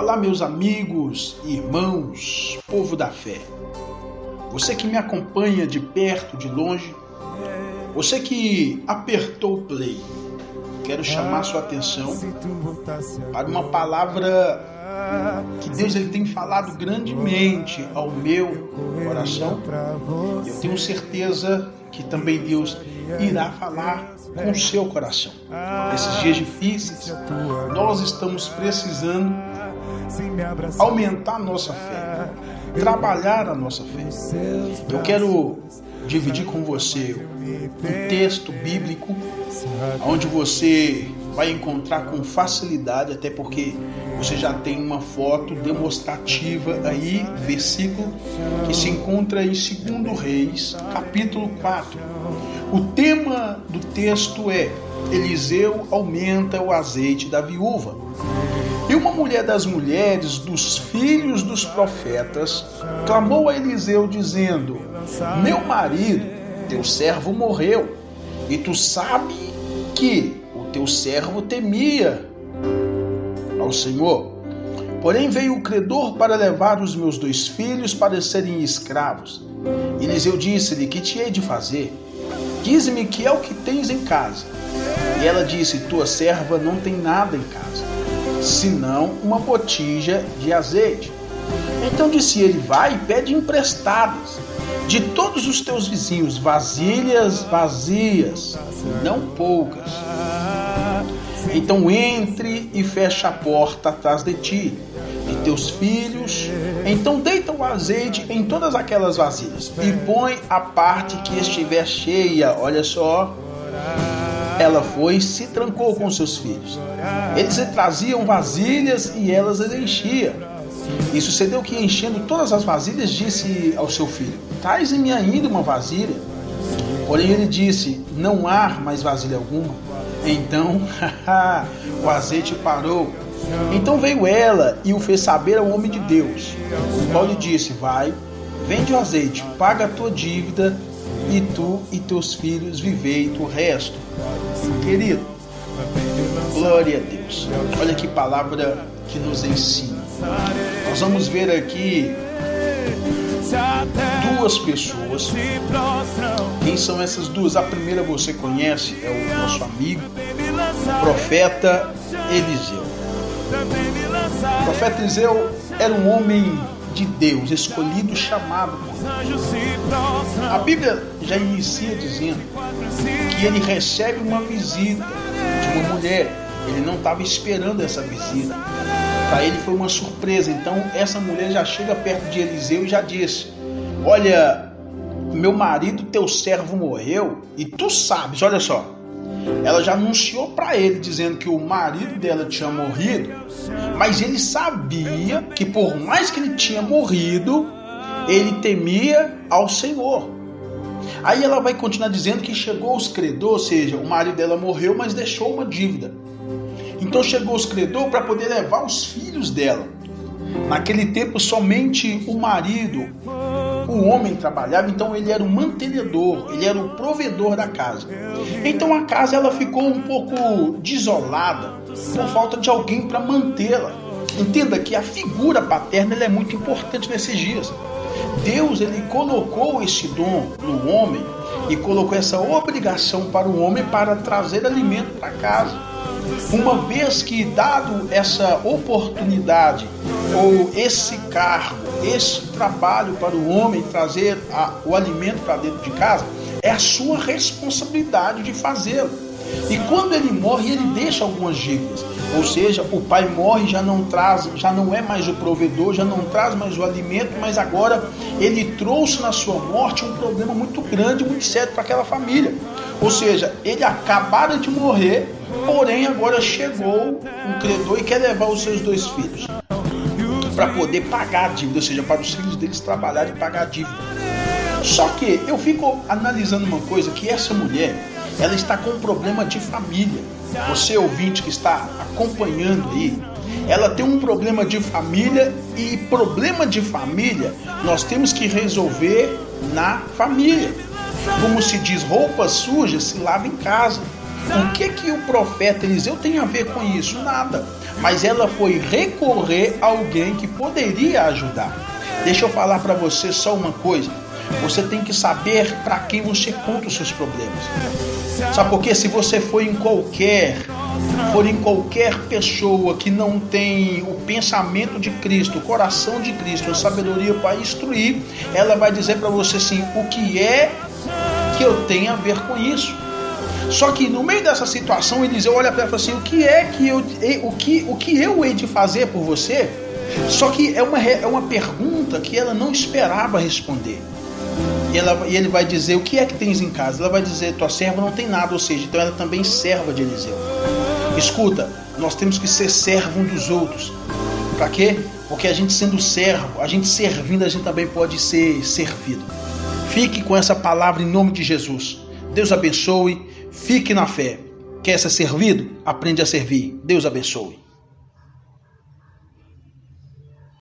Olá, meus amigos, irmãos, povo da fé. Você que me acompanha de perto, de longe, você que apertou o play, quero chamar sua atenção para uma palavra que Deus ele tem falado grandemente ao meu coração. Eu tenho certeza que também Deus irá falar com o seu coração. Nesses dias difíceis, nós estamos precisando aumentar a nossa fé, trabalhar a nossa fé. Eu quero dividir com você um texto bíblico onde você vai encontrar com facilidade, até porque você já tem uma foto demonstrativa aí, versículo que se encontra em 2 Reis, capítulo 4. O tema do texto é: Eliseu aumenta o azeite da viúva. E uma mulher das mulheres dos filhos dos profetas clamou a Eliseu, dizendo: Meu marido, teu servo, morreu, e tu sabe que o teu servo temia ao Senhor. Porém veio o credor para levar os meus dois filhos para serem escravos. Eliseu disse-lhe: Que te hei de fazer? Dize-me que é o que tens em casa. E ela disse: Tua serva não tem nada em casa senão uma botija de azeite. Então disse ele: Vai e pede emprestadas de todos os teus vizinhos vasilhas vazias, não poucas. Então entre e fecha a porta atrás de ti e teus filhos. Então deita o azeite em todas aquelas vasilhas e põe a parte que estiver cheia. Olha só ela foi e se trancou com seus filhos. Eles traziam vasilhas e elas as enchiam. E sucedeu que, enchendo todas as vasilhas, disse ao seu filho: Traz-me ainda uma vasilha. Porém, ele disse: Não há mais vasilha alguma. Então, o azeite parou. Então veio ela e o fez saber ao homem de Deus. O qual lhe disse: Vai, vende o azeite, paga a tua dívida e tu e teus filhos vivei o resto. Querido, glória a Deus. Olha que palavra que nos ensina. Nós vamos ver aqui duas pessoas. Quem são essas duas? A primeira você conhece, é o nosso amigo, o profeta Eliseu. O profeta Eliseu era um homem de Deus, escolhido, chamado por Deus. A Bíblia já inicia dizendo que ele recebe uma visita de uma mulher. Ele não estava esperando essa visita. Para ele foi uma surpresa. Então essa mulher já chega perto de Eliseu e já disse: Olha, meu marido, teu servo morreu e tu sabes, olha só. Ela já anunciou para ele dizendo que o marido dela tinha morrido, mas ele sabia que por mais que ele tinha morrido, ele temia ao Senhor. Aí ela vai continuar dizendo que chegou os credores, ou seja, o marido dela morreu, mas deixou uma dívida. Então chegou os credores para poder levar os filhos dela. Naquele tempo, somente o marido, o homem trabalhava, então ele era o mantenedor, ele era o provedor da casa. Então a casa ela ficou um pouco desolada por falta de alguém para mantê-la. Entenda que a figura paterna é muito importante nesses dias. Deus ele colocou esse dom no homem e colocou essa obrigação para o homem para trazer alimento para casa. Uma vez que dado essa oportunidade ou esse cargo, esse trabalho para o homem trazer a, o alimento para dentro de casa, é a sua responsabilidade de fazê-lo. E quando ele morre, ele deixa algumas dívidas. Ou seja, o pai morre, já não traz, já não é mais o provedor, já não traz mais o alimento, mas agora ele trouxe na sua morte um problema muito grande, muito sério para aquela família. Ou seja, ele acabara de morrer, porém agora chegou um credor e quer levar os seus dois filhos para poder pagar a dívida, ou seja, para os filhos deles trabalharem e pagar a dívida. Só que eu fico analisando uma coisa que essa mulher, ela está com um problema de família. Você ouvinte que está acompanhando aí, ela tem um problema de família e problema de família nós temos que resolver na família. Como se diz, roupa suja se lava em casa. O que que o profeta Eliseu tem a ver com isso? Nada. Mas ela foi recorrer a alguém que poderia ajudar. Deixa eu falar para você só uma coisa. Você tem que saber para quem você conta os seus problemas. Sabe por quê? Se você for em qualquer for em qualquer pessoa que não tem o pensamento de Cristo, o coração de Cristo, a sabedoria para instruir, ela vai dizer para você assim: o que é que eu tenho a ver com isso? Só que no meio dessa situação, Eliseu olha para ela e fala assim: o que é que eu, o que, o que eu hei de fazer por você? Só que é uma, é uma pergunta que ela não esperava responder. E, ela, e ele vai dizer: O que é que tens em casa? Ela vai dizer: Tua serva não tem nada, ou seja, então ela é também serva de Eliseu. Escuta, nós temos que ser servo um dos outros. Para quê? Porque a gente sendo servo, a gente servindo, a gente também pode ser servido. Fique com essa palavra em nome de Jesus. Deus abençoe, fique na fé. Quer ser servido? Aprende a servir. Deus abençoe.